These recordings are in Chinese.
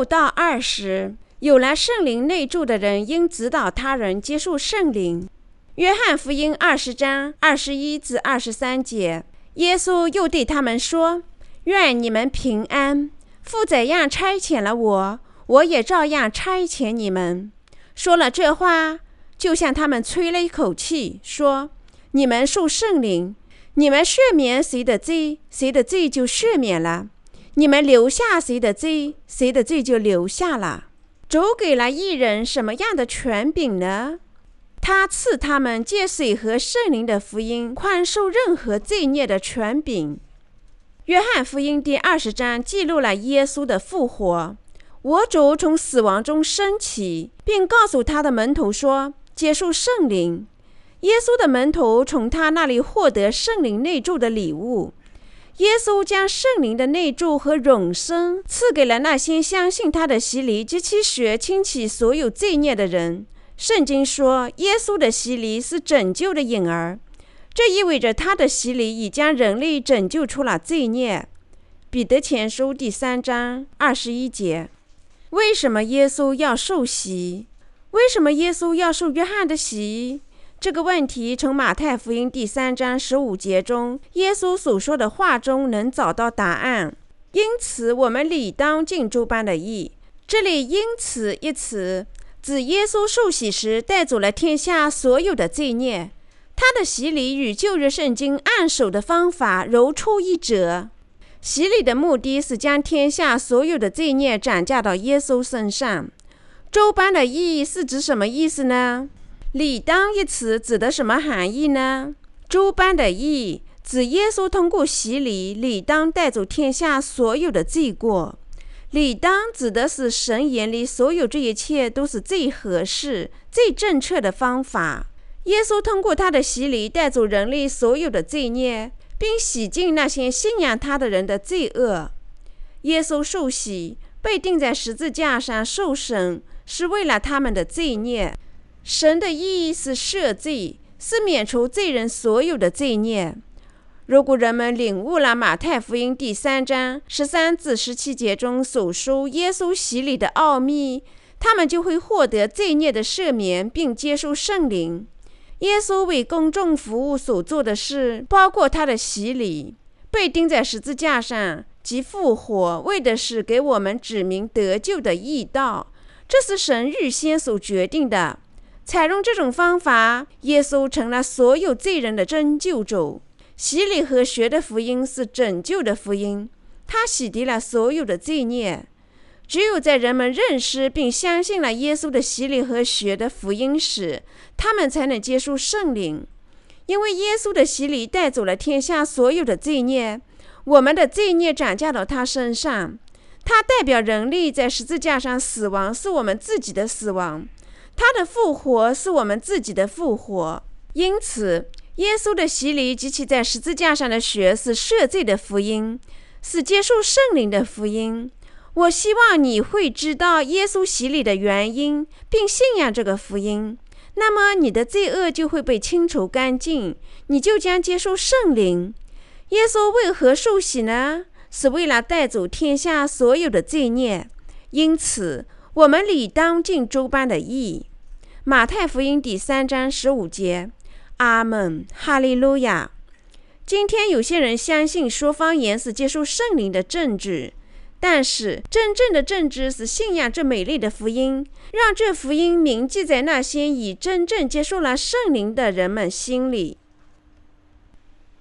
六到二十，有了圣灵内住的人应指导他人接受圣灵。约翰福音二十章二十一至二十三节，耶稣又对他们说：“愿你们平安。父怎样差遣了我，我也照样差遣你们。”说了这话，就向他们吹了一口气，说：“你们受圣灵，你们赦免谁的罪，谁的罪就赦免了；你们留下谁的罪，谁的罪就留下了。”主给了艺人什么样的权柄呢？他赐他们借水和圣灵的福音宽恕任何罪孽的权柄。约翰福音第二十章记录了耶稣的复活。我主从死亡中升起，并告诉他的门徒说：“接受圣灵。”耶稣的门徒从他那里获得圣灵内住的礼物。耶稣将圣灵的内住和永生赐给了那些相信他的洗礼及其血清洗所有罪孽的人。圣经说，耶稣的洗礼是拯救的影儿，这意味着他的洗礼已将人类拯救出了罪孽。彼得前书第三章二十一节。为什么耶稣要受洗？为什么耶稣要受约翰的洗？这个问题从马太福音第三章十五节中耶稣所说的话中能找到答案。因此，我们理当尽诸般的义。这里“因此”一词。指耶稣受洗时带走了天下所有的罪孽，他的洗礼与旧日圣经按手的方法如出一辙。洗礼的目的是将天下所有的罪孽转嫁到耶稣身上。周班的意义是指什么意思呢？理当一词指的什么含义呢？周班的意义指耶稣通过洗礼，理当带走天下所有的罪过。理当指的是神眼里所有这一切都是最合适、最正确的方法。耶稣通过他的洗礼带走人类所有的罪孽，并洗净那些信仰他的人的罪恶。耶稣受洗、被钉在十字架上受审，是为了他们的罪孽。神的意义是赦罪，是免除罪人所有的罪孽。如果人们领悟了马太福音第三章十三至十七节中所说耶稣洗礼的奥秘，他们就会获得罪孽的赦免，并接受圣灵。耶稣为公众服务所做的事，包括他的洗礼、被钉在十字架上及复活，为的是给我们指明得救的义道。这是神预先所决定的。采用这种方法，耶稣成了所有罪人的拯救主。洗礼和学的福音是拯救的福音，它洗涤了所有的罪孽。只有在人们认识并相信了耶稣的洗礼和学的福音时，他们才能接受圣灵。因为耶稣的洗礼带走了天下所有的罪孽，我们的罪孽转嫁到他身上。他代表人类在十字架上死亡，是我们自己的死亡；他的复活是我们自己的复活。因此。耶稣的洗礼及其在十字架上的血是赦罪的福音，是接受圣灵的福音。我希望你会知道耶稣洗礼的原因，并信仰这个福音。那么你的罪恶就会被清除干净，你就将接受圣灵。耶稣为何受洗呢？是为了带走天下所有的罪孽。因此，我们理当尽诸般的义。马太福音第三章十五节。阿门，哈利路亚。今天有些人相信说方言是接受圣灵的政治，但是真正的政治是信仰这美丽的福音，让这福音铭记在那些已真正接受了圣灵的人们心里。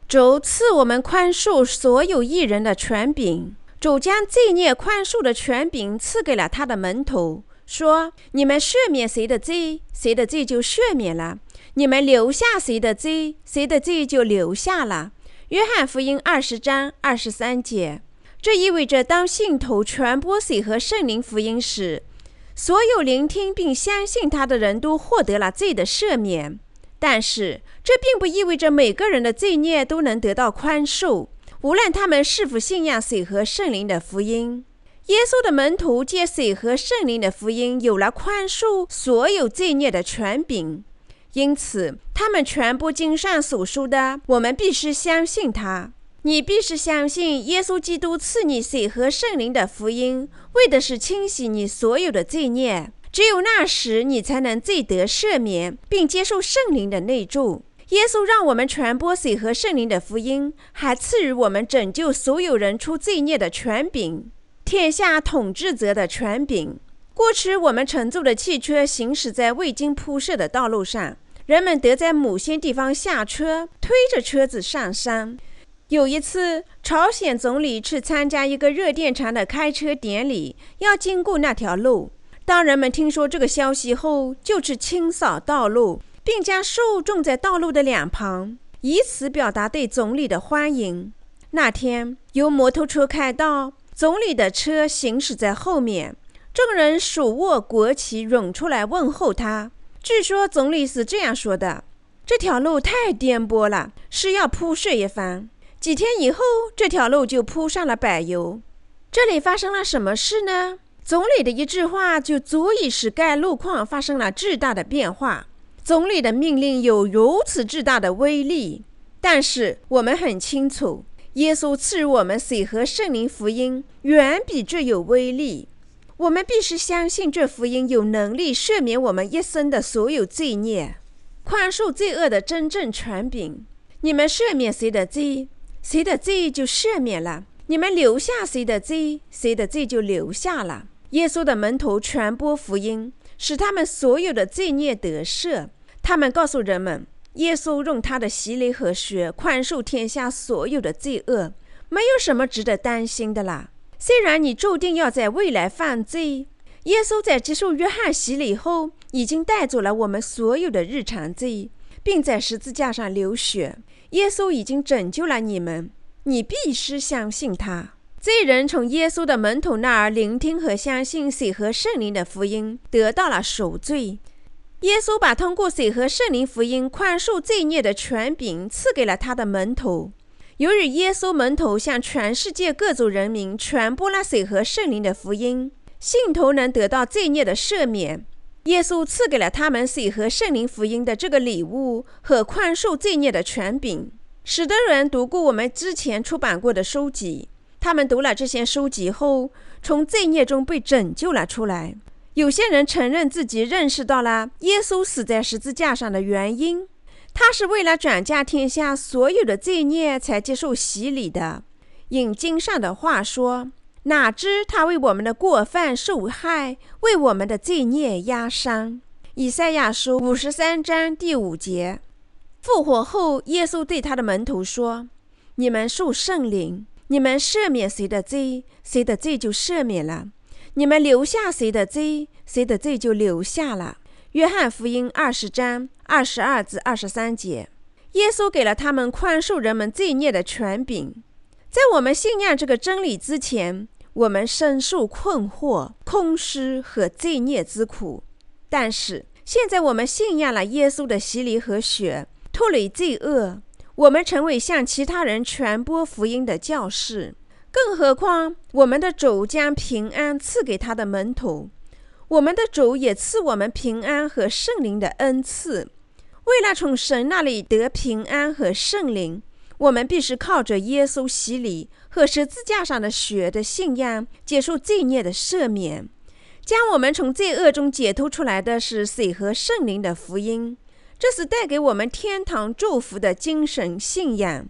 主赐我们宽恕所有艺人的权柄，主将罪孽宽恕的权柄赐给了他的门徒，说：“你们赦免谁的罪，谁的罪就赦免了。”你们留下谁的罪，谁的罪就留下了。约翰福音二十章二十三节。这意味着，当信徒传播水和圣灵福音时，所有聆听并相信他的人都获得了罪的赦免。但是，这并不意味着每个人的罪孽都能得到宽恕，无论他们是否信仰水和圣灵的福音。耶稣的门徒借水和圣灵的福音，有了宽恕所有罪孽的权柄。因此，他们全部经上所说的，我们必须相信他。你必须相信耶稣基督赐你水和圣灵的福音，为的是清洗你所有的罪孽。只有那时，你才能罪得赦免，并接受圣灵的内助。耶稣让我们传播水和圣灵的福音，还赐予我们拯救所有人出罪孽的权柄，天下统治者的权柄。过去我们乘坐的汽车行驶在未经铺设的道路上，人们得在某些地方下车，推着车子上山。有一次，朝鲜总理去参加一个热电厂的开车典礼，要经过那条路。当人们听说这个消息后，就去清扫道路。并将树种在道路的两旁，以此表达对总理的欢迎。那天由摩托车开道，总理的车行驶在后面，众人手握国旗涌出来问候他。据说总理是这样说的：“这条路太颠簸了，是要铺设一番。”几天以后，这条路就铺上了柏油。这里发生了什么事呢？总理的一句话就足以使该路况发生了巨大的变化。总理的命令有如此巨大的威力，但是我们很清楚，耶稣赐予我们水和圣灵福音远比这有威力。我们必须相信这福音有能力赦免我们一生的所有罪孽，宽恕罪恶的真正权柄。你们赦免谁的罪，谁的罪就赦免了；你们留下谁的罪，谁的罪就留下了。耶稣的门徒传播福音，使他们所有的罪孽得赦。他们告诉人们，耶稣用他的洗礼和血宽恕天下所有的罪恶，没有什么值得担心的啦。虽然你注定要在未来犯罪，耶稣在接受约翰洗礼后，已经带走了我们所有的日常罪，并在十字架上流血。耶稣已经拯救了你们，你必须相信他。罪人从耶稣的门徒那儿聆听和相信水和圣灵的福音，得到了赎罪。耶稣把通过水和圣灵福音宽恕罪孽的权柄赐给了他的门徒。由于耶稣门徒向全世界各族人民传播了水和圣灵的福音，信徒能得到罪孽的赦免。耶稣赐给了他们水和圣灵福音的这个礼物和宽恕罪孽的权柄。使得人读过我们之前出版过的书籍，他们读了这些书籍后，从罪孽中被拯救了出来。有些人承认自己认识到了耶稣死在十字架上的原因，他是为了转嫁天下所有的罪孽才接受洗礼的。引经上的话说：“哪知他为我们的过犯受害，为我们的罪孽压伤。”以赛亚书五十三章第五节。复活后，耶稣对他的门徒说：“你们受圣灵，你们赦免谁的罪，谁的罪就赦免了。”你们留下谁的罪，谁的罪就留下了。约翰福音二十章二十二至二十三节，耶稣给了他们宽恕人们罪孽的权柄。在我们信仰这个真理之前，我们深受困惑、空虚和罪孽之苦。但是现在我们信仰了耶稣的洗礼和血，脱离罪恶，我们成为向其他人传播福音的教士。更何况，我们的主将平安赐给他的门徒，我们的主也赐我们平安和圣灵的恩赐。为了从神那里得平安和圣灵，我们必须靠着耶稣洗礼和十字架上的血的信仰，接受罪孽的赦免。将我们从罪恶中解脱出来的是水和圣灵的福音，这是带给我们天堂祝福的精神信仰。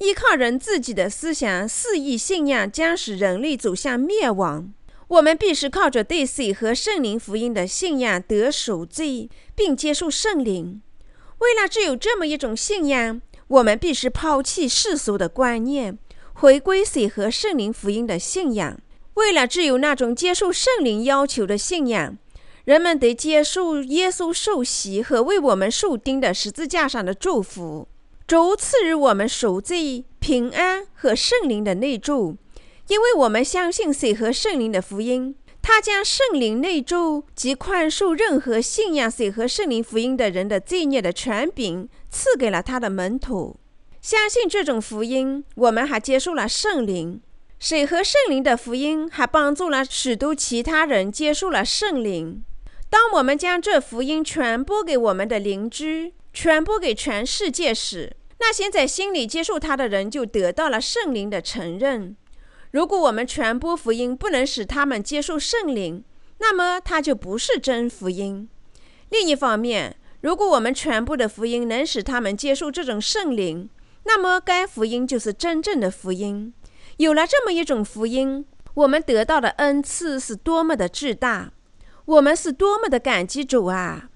依靠人自己的思想肆意信仰，将使人类走向灭亡。我们必须靠着对水和圣灵福音的信仰得赎罪，并接受圣灵。为了只有这么一种信仰，我们必须抛弃世俗的观念，回归水和圣灵福音的信仰。为了只有那种接受圣灵要求的信仰，人们得接受耶稣受洗和为我们受钉的十字架上的祝福。主赐予我们赎罪、平安和圣灵的内助，因为我们相信水和圣灵的福音。他将圣灵内助及宽恕任何信仰水和圣灵福音的人的罪孽的权柄赐给了他的门徒。相信这种福音，我们还接受了圣灵。水和圣灵的福音还帮助了许多其他人接受了圣灵。当我们将这福音传播给我们的邻居，传播给全世界时，那些在心里接受他的人就得到了圣灵的承认。如果我们传播福音不能使他们接受圣灵，那么它就不是真福音。另一方面，如果我们传播的福音能使他们接受这种圣灵，那么该福音就是真正的福音。有了这么一种福音，我们得到的恩赐是多么的巨大！我们是多么的感激主啊！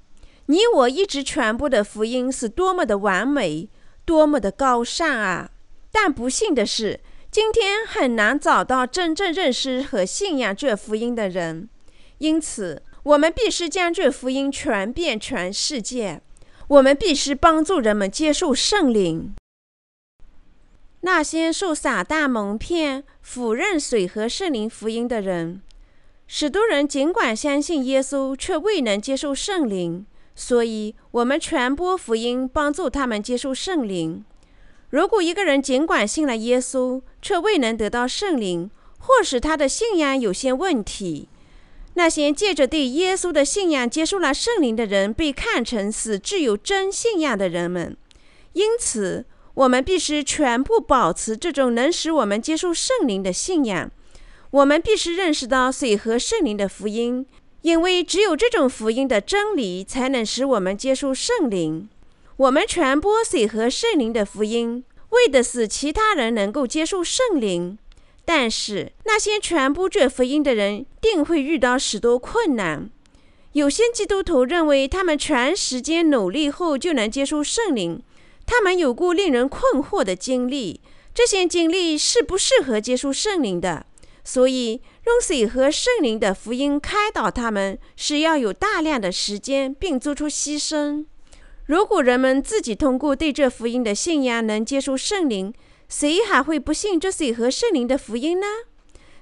你我一直传播的福音是多么的完美，多么的高尚啊！但不幸的是。今天很难找到真正认识和信仰这福音的人，因此我们必须将这福音传遍全世界。我们必须帮助人们接受圣灵。那些受撒旦蒙骗、否认水和圣灵福音的人，许多人尽管相信耶稣，却未能接受圣灵。所以，我们传播福音，帮助他们接受圣灵。如果一个人尽管信了耶稣，却未能得到圣灵，或使他的信仰有些问题，那些借着对耶稣的信仰接受了圣灵的人，被看成是具有真信仰的人们。因此，我们必须全部保持这种能使我们接受圣灵的信仰。我们必须认识到水和圣灵的福音，因为只有这种福音的真理，才能使我们接受圣灵。我们传播水和圣灵的福音，为的是其他人能够接受圣灵。但是那些传播这福音的人，定会遇到许多困难。有些基督徒认为，他们全时间努力后就能接受圣灵。他们有过令人困惑的经历，这些经历是不适合接受圣灵的。所以，用水和圣灵的福音开导他们，是要有大量的时间，并做出牺牲。如果人们自己通过对这福音的信仰能接受圣灵，谁还会不信这水和圣灵的福音呢？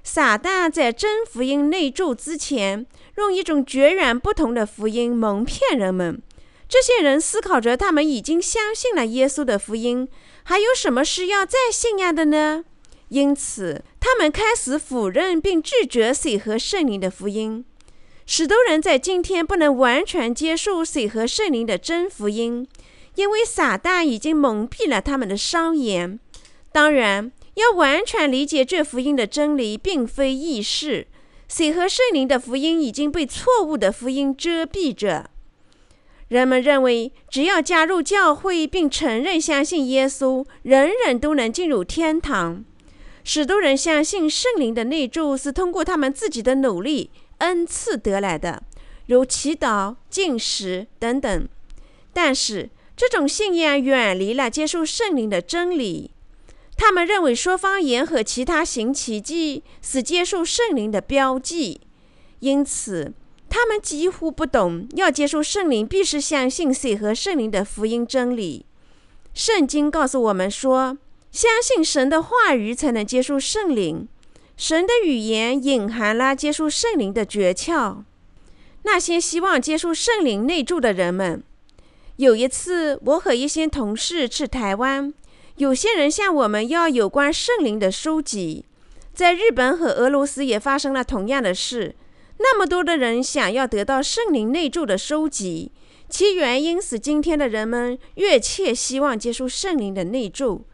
撒旦在真福音内住之前，用一种截然不同的福音蒙骗人们。这些人思考着，他们已经相信了耶稣的福音，还有什么是要再信仰的呢？因此，他们开始否认并拒绝水和圣灵的福音。许多人在今天不能完全接受水和圣灵的真福音，因为撒旦已经蒙蔽了他们的双眼。当然，要完全理解这福音的真理，并非易事。水和圣灵的福音已经被错误的福音遮蔽着。人们认为，只要加入教会并承认相信耶稣，人人都能进入天堂。许多人相信圣灵的内住是通过他们自己的努力。恩赐得来的，如祈祷、进食等等，但是这种信仰远离了接受圣灵的真理。他们认为说方言和其他行奇迹是接受圣灵的标记，因此他们几乎不懂要接受圣灵必须相信谁和圣灵的福音真理。圣经告诉我们说，相信神的话语才能接受圣灵。神的语言隐含了接受圣灵的诀窍。那些希望接受圣灵内住的人们，有一次我和一些同事去台湾，有些人向我们要有关圣灵的书籍。在日本和俄罗斯也发生了同样的事。那么多的人想要得到圣灵内住的书籍，其原因是今天的人们越切希望接受圣灵的内住。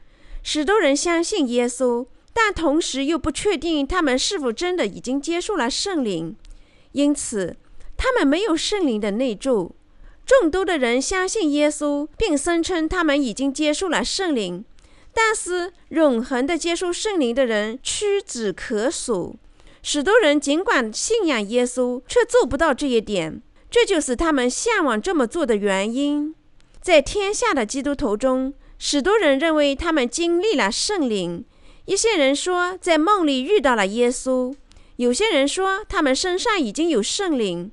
许多人相信耶稣。但同时又不确定他们是否真的已经接受了圣灵，因此他们没有圣灵的内住。众多的人相信耶稣，并声称他们已经接受了圣灵，但是永恒的接受圣灵的人屈指可数。许多人尽管信仰耶稣，却做不到这一点，这就是他们向往这么做的原因。在天下的基督徒中，许多人认为他们经历了圣灵。一些人说在梦里遇到了耶稣，有些人说他们身上已经有圣灵，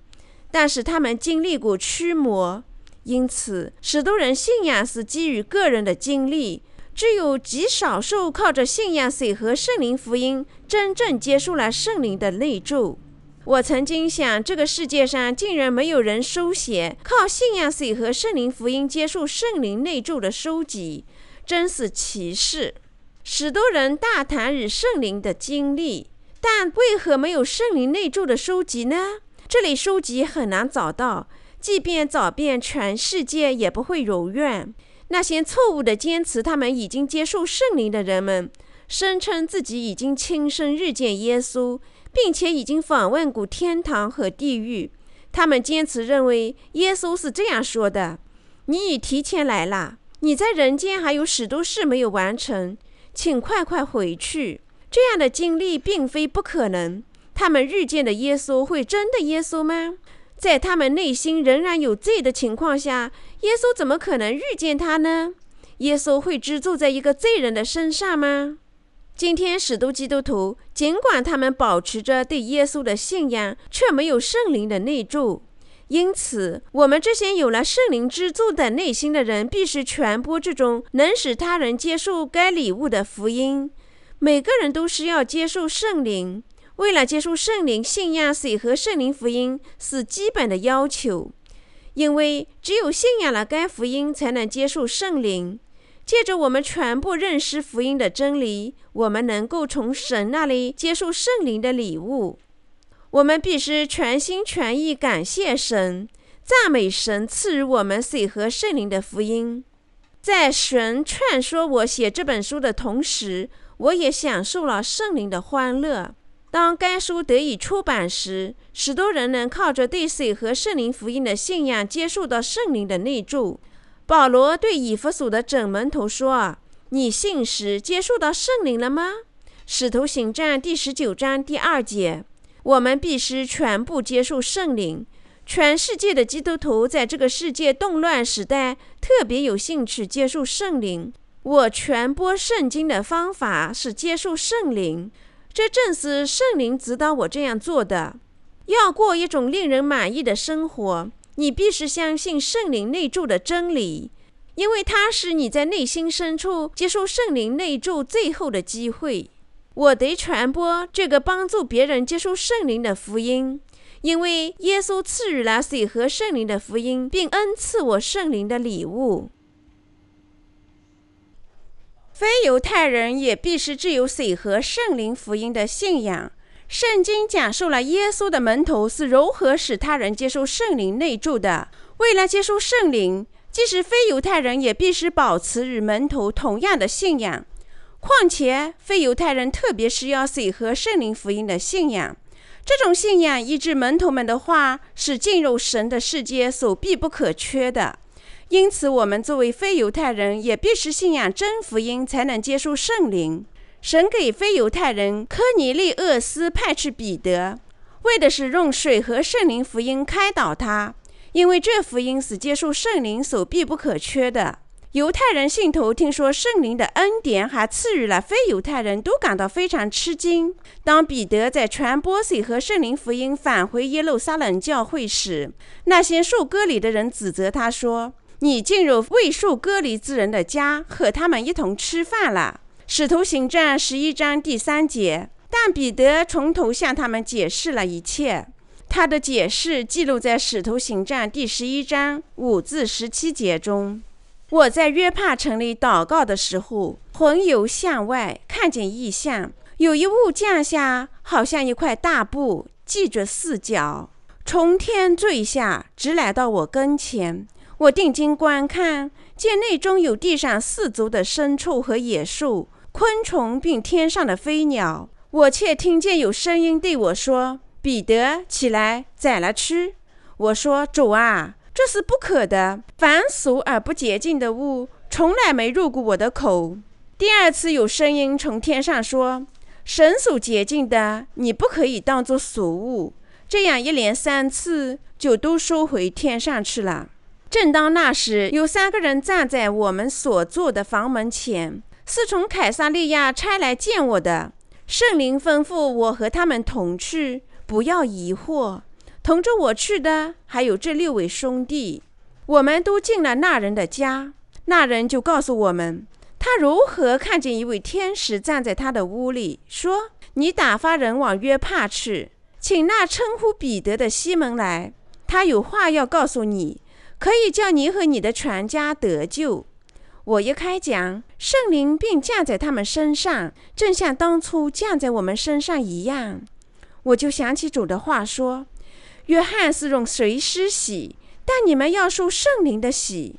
但是他们经历过驱魔，因此许多人信仰是基于个人的经历，只有极少数靠着信仰水和圣灵福音真正接受了圣灵的内住。我曾经想，这个世界上竟然没有人书写靠信仰水和圣灵福音接受圣灵内住的书籍，真是奇事。许多人大谈与圣灵的经历，但为何没有圣灵内住的书籍呢？这类书籍很难找到，即便找遍全世界也不会如愿。那些错误的坚持他们已经接受圣灵的人们，声称自己已经亲身日见耶稣，并且已经访问过天堂和地狱。他们坚持认为耶稣是这样说的：“你已提前来了，你在人间还有许多事没有完成，请快快回去。”这样的经历并非不可能。他们遇见的耶稣会真的耶稣吗？在他们内心仍然有罪的情况下，耶稣怎么可能遇见他呢？耶稣会居住在一个罪人的身上吗？今天，许多基督徒尽管他们保持着对耶稣的信仰，却没有圣灵的内住。因此，我们这些有了圣灵之助的内心的人，必须传播这种能使他人接受该礼物的福音。每个人都需要接受圣灵。为了接受圣灵，信仰水和圣灵福音是基本的要求，因为只有信仰了该福音，才能接受圣灵。借着我们全部认识福音的真理，我们能够从神那里接受圣灵的礼物。我们必须全心全意感谢神，赞美神赐予我们水和圣灵的福音。在神劝说我写这本书的同时，我也享受了圣灵的欢乐。当该书得以出版时，许多人能靠着对水和圣灵福音的信仰，接受到圣灵的内助。保罗对以弗所的整门徒说：“你信时接受到圣灵了吗？”使徒行传第十九章第二节。我们必须全部接受圣灵。全世界的基督徒在这个世界动乱时代，特别有兴趣接受圣灵。我传播圣经的方法是接受圣灵。这正是圣灵指导我这样做的。要过一种令人满意的生活，你必须相信圣灵内住的真理，因为它是你在内心深处接受圣灵内住最后的机会。我得传播这个帮助别人接受圣灵的福音，因为耶稣赐予了水和圣灵的福音，并恩赐我圣灵的礼物。非犹太人也必须具有水和圣灵福音的信仰。圣经讲述了耶稣的门徒是如何使他人接受圣灵内住的。为了接受圣灵，即使非犹太人也必须保持与门徒同样的信仰。况且，非犹太人特别需要水和圣灵福音的信仰。这种信仰依据门徒们的话，是进入神的世界所必不可缺的。因此，我们作为非犹太人，也必须信仰真福音，才能接受圣灵。神给非犹太人科尼利厄斯派去彼得，为的是用水和圣灵福音开导他，因为这福音是接受圣灵所必不可缺的。犹太人信徒听说圣灵的恩典还赐予了非犹太人，都感到非常吃惊。当彼得在传播水和圣灵福音返回耶路撒冷教会时，那些受割礼的人指责他说。你进入未受割礼之人的家，和他们一同吃饭了。使徒行传十一章第三节。但彼得从头向他们解释了一切。他的解释记录在使徒行传第十一章五至十七节中。我在约帕城里祷告的时候，魂游向外，看见异象，有一物降下，好像一块大布，系着四角，从天坠下，直来到我跟前。我定睛观看，见内中有地上四足的牲畜和野兽、昆虫，并天上的飞鸟。我却听见有声音对我说：“彼得，起来，宰了吃。”我说：“主啊，这是不可的。凡俗而不洁净的物，从来没入过我的口。”第二次有声音从天上说：“神所洁净的，你不可以当作俗物。”这样一连三次，就都收回天上去了。正当那时，有三个人站在我们所住的房门前，是从凯撒利亚差来见我的。圣灵吩咐我和他们同去，不要疑惑。同着我去的还有这六位兄弟。我们都进了那人的家，那人就告诉我们，他如何看见一位天使站在他的屋里，说：“你打发人往约帕去，请那称呼彼得的西门来，他有话要告诉你。”可以叫你和你的全家得救。我一开讲，圣灵便降在他们身上，正像当初降在我们身上一样。我就想起主的话说：“约翰是用水施洗，但你们要受圣灵的洗。”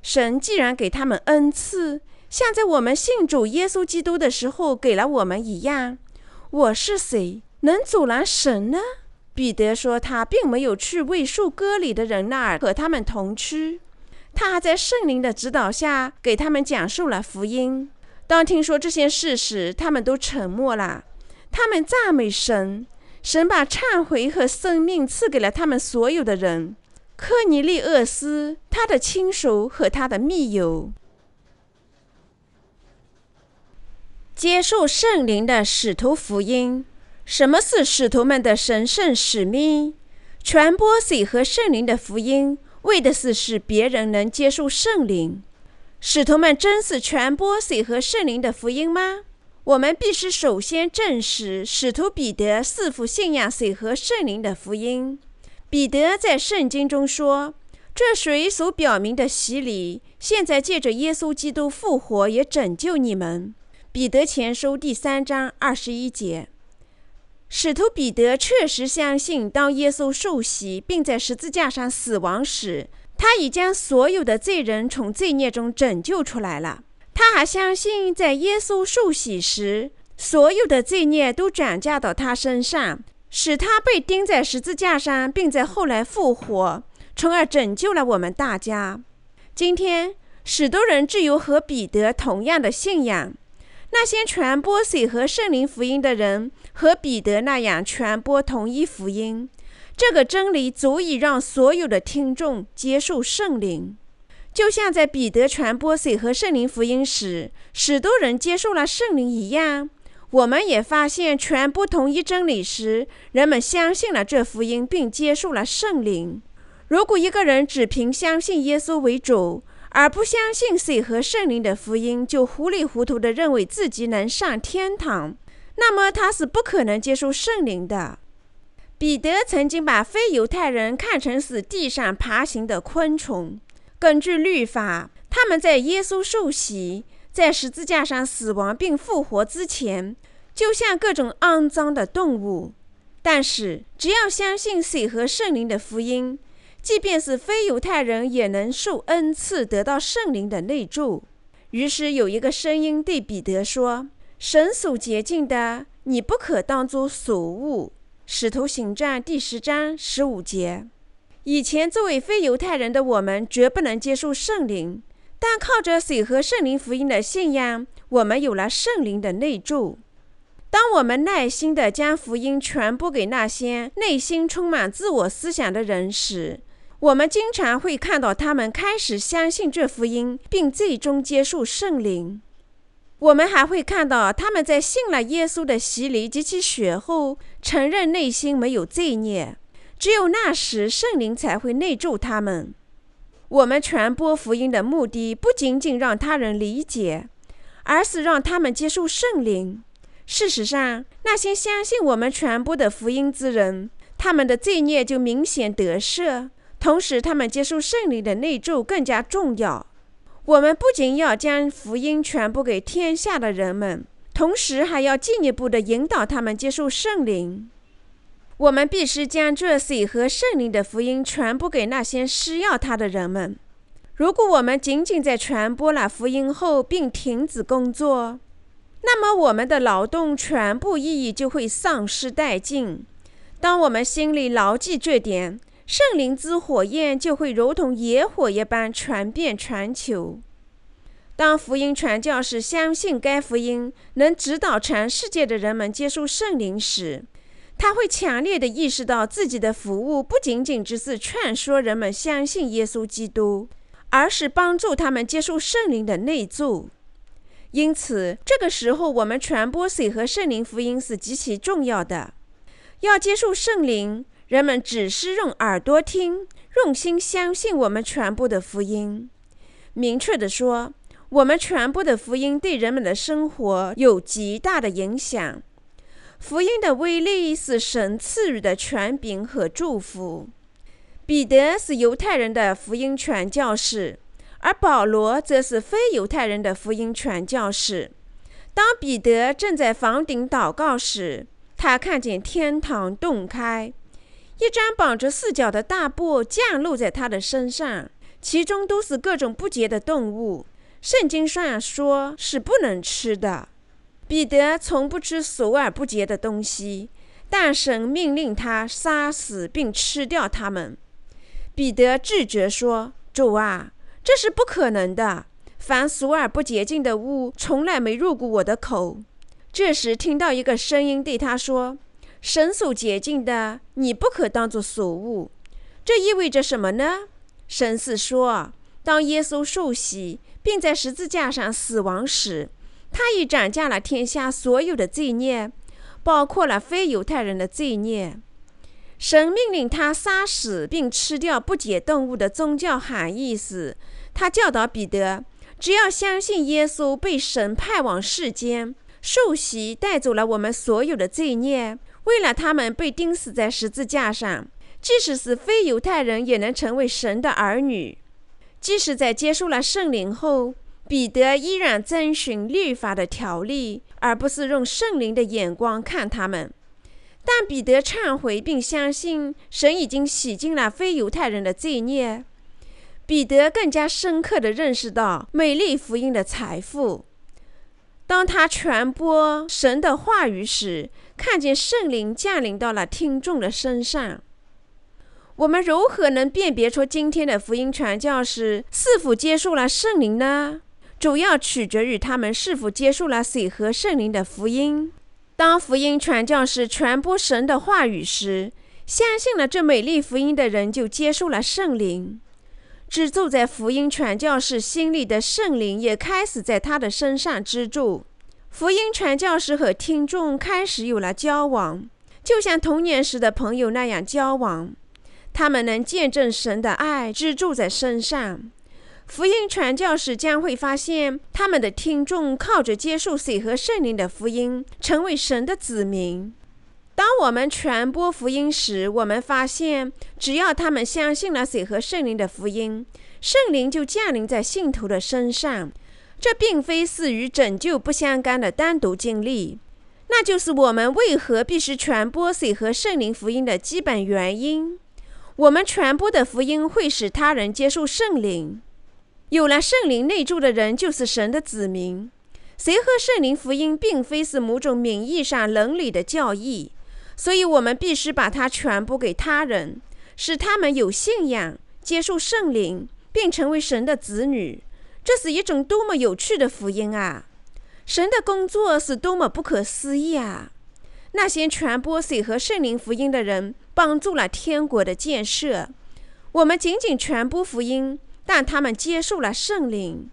神既然给他们恩赐，像在我们信主耶稣基督的时候给了我们一样，我是谁能阻拦神呢？彼得说，他并没有去为受割礼的人那儿和他们同吃，他还在圣灵的指导下给他们讲述了福音。当听说这些事时，他们都沉默了。他们赞美神，神把忏悔和生命赐给了他们所有的人。科尼利厄斯、他的亲属和他的密友，接受圣灵的使徒福音。什么是使徒们的神圣使命？传播水和圣灵的福音，为的是使别人能接受圣灵。使徒们真是传播水和圣灵的福音吗？我们必须首先证实使徒彼得是否信仰水和圣灵的福音。彼得在圣经中说：“这水所表明的洗礼，现在借着耶稣基督复活，也拯救你们。”彼得前书第三章二十一节。使徒彼得确实相信，当耶稣受洗并在十字架上死亡时，他已将所有的罪人从罪孽中拯救出来了。他还相信，在耶稣受洗时，所有的罪孽都转嫁到他身上，使他被钉在十字架上，并在后来复活，从而拯救了我们大家。今天，许多人具有和彼得同样的信仰。那些传播水和圣灵福音的人，和彼得那样传播同一福音，这个真理足以让所有的听众接受圣灵。就像在彼得传播水和圣灵福音时，许多人接受了圣灵一样，我们也发现，传播同一真理时，人们相信了这福音，并接受了圣灵。如果一个人只凭相信耶稣为主，而不相信水和圣灵的福音，就糊里糊涂地认为自己能上天堂，那么他是不可能接受圣灵的。彼得曾经把非犹太人看成是地上爬行的昆虫。根据律法，他们在耶稣受洗、在十字架上死亡并复活之前，就像各种肮脏的动物。但是，只要相信水和圣灵的福音，即便是非犹太人也能受恩赐，得到圣灵的内助。于是有一个声音对彼得说：“神所洁净的，你不可当作俗物。”使徒行传第十章十五节。以前作为非犹太人的我们，绝不能接受圣灵，但靠着水和圣灵福音的信仰，我们有了圣灵的内助。当我们耐心地将福音传播给那些内心充满自我思想的人时，我们经常会看到他们开始相信这福音，并最终接受圣灵。我们还会看到他们在信了耶稣的洗礼及其血后，承认内心没有罪孽。只有那时，圣灵才会内住他们。我们传播福音的目的，不仅仅让他人理解，而是让他们接受圣灵。事实上，那些相信我们传播的福音之人，他们的罪孽就明显得赦。同时，他们接受圣灵的内助更加重要。我们不仅要将福音传播给天下的人们，同时还要进一步的引导他们接受圣灵。我们必须将这水和圣灵的福音传播给那些需要它的人们。如果我们仅仅在传播了福音后并停止工作，那么我们的劳动全部意义就会丧失殆尽。当我们心里牢记这点，圣灵之火焰就会如同野火一般传遍全球。当福音传教士相信该福音能指导全世界的人们接受圣灵时，他会强烈地意识到自己的服务不仅仅只是劝说人们相信耶稣基督，而是帮助他们接受圣灵的内助。因此，这个时候我们传播水和圣灵福音是极其重要的。要接受圣灵。人们只是用耳朵听，用心相信我们传播的福音。明确地说，我们传播的福音对人们的生活有极大的影响。福音的威力是神赐予的权柄和祝福。彼得是犹太人的福音传教士，而保罗则是非犹太人的福音传教士。当彼得正在房顶祷告时，他看见天堂洞开。一张绑着四角的大布降落在他的身上，其中都是各种不洁的动物。圣经上说是不能吃的。彼得从不吃俗而不洁的东西，但神命令他杀死并吃掉它们。彼得拒绝说：“主啊，这是不可能的。凡俗而不洁净的物，从来没入过我的口。”这时听到一个声音对他说：“神所洁净的，你不可当作俗物。”这意味着什么呢？神是说，当耶稣受洗并在十字架上死亡时。他已斩下了天下所有的罪孽，包括了非犹太人的罪孽。神命令他杀死并吃掉不洁动物的宗教含义是：他教导彼得，只要相信耶稣被神派往世间，受洗带走了我们所有的罪孽，为了他们被钉死在十字架上。即使是非犹太人也能成为神的儿女。即使在接受了圣灵后。彼得依然遵循律法的条例，而不是用圣灵的眼光看他们。但彼得忏悔并相信神已经洗净了非犹太人的罪孽。彼得更加深刻地认识到美丽福音的财富。当他传播神的话语时，看见圣灵降临到了听众的身上。我们如何能辨别出今天的福音传教士是否接受了圣灵呢？主要取决于他们是否接受了水和圣灵的福音。当福音传教士传播神的话语时，相信了这美丽福音的人就接受了圣灵。居住在福音传教士心里的圣灵也开始在他的身上居住。福音传教士和听众开始有了交往，就像童年时的朋友那样交往。他们能见证神的爱居住在身上。福音传教士将会发现，他们的听众靠着接受水和圣灵的福音，成为神的子民。当我们传播福音时，我们发现，只要他们相信了水和圣灵的福音，圣灵就降临在信徒的身上。这并非是与拯救不相干的单独经历，那就是我们为何必须传播水和圣灵福音的基本原因。我们传播的福音会使他人接受圣灵。有了圣灵内住的人就是神的子民。谁和圣灵福音并非是某种名义上伦理的教义，所以我们必须把它传播给他人，使他们有信仰、接受圣灵，并成为神的子女。这是一种多么有趣的福音啊！神的工作是多么不可思议啊！那些传播水和圣灵福音的人帮助了天国的建设。我们仅仅传播福音。但他们接受了圣灵。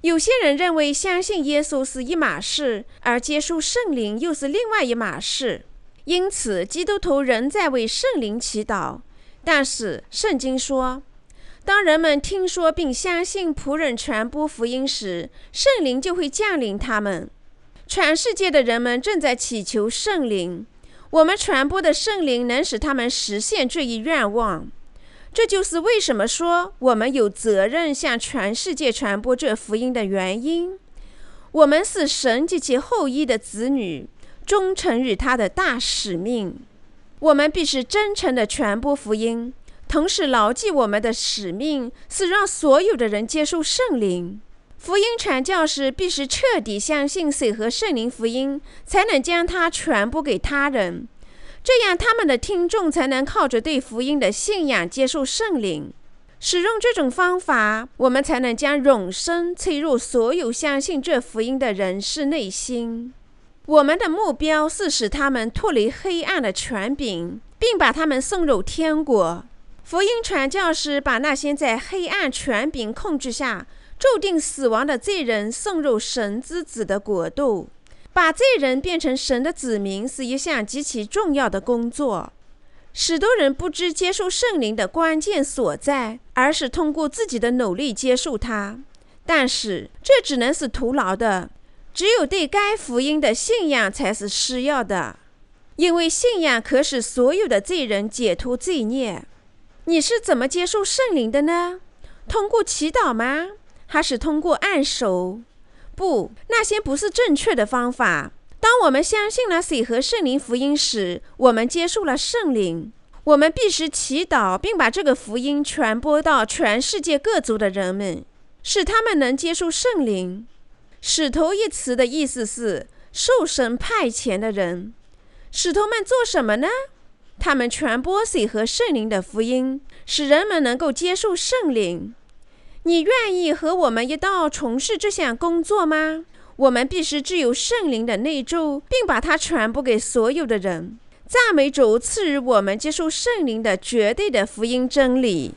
有些人认为相信耶稣是一码事，而接受圣灵又是另外一码事。因此，基督徒仍在为圣灵祈祷。但是，圣经说，当人们听说并相信仆人传播福音时，圣灵就会降临他们。全世界的人们正在祈求圣灵。我们传播的圣灵能使他们实现这一愿望。这就是为什么说我们有责任向全世界传播这福音的原因。我们是神及其后裔的子女，忠诚于他的大使命。我们必须真诚地传播福音，同时牢记我们的使命是让所有的人接受圣灵。福音传教士必须彻底相信水和圣灵福音，才能将它传播给他人。这样，他们的听众才能靠着对福音的信仰接受圣灵。使用这种方法，我们才能将永生催入所有相信这福音的人士内心。我们的目标是使他们脱离黑暗的权柄，并把他们送入天国。福音传教士把那些在黑暗权柄控制下注定死亡的罪人送入神之子的国度。把罪人变成神的子民是一项极其重要的工作。许多人不知接受圣灵的关键所在，而是通过自己的努力接受它。但是这只能是徒劳的。只有对该福音的信仰才是需要的，因为信仰可使所有的罪人解脱罪孽。你是怎么接受圣灵的呢？通过祈祷吗？还是通过按手？不，那些不是正确的方法。当我们相信了水和圣灵福音时，我们接受了圣灵。我们必须祈祷，并把这个福音传播到全世界各族的人们，使他们能接受圣灵。使徒一词的意思是受神派遣的人。使徒们做什么呢？他们传播水和圣灵的福音，使人们能够接受圣灵。你愿意和我们一道从事这项工作吗？我们必须具有圣灵的内助，并把它传播给所有的人。赞美主赐予我们接受圣灵的绝对的福音真理。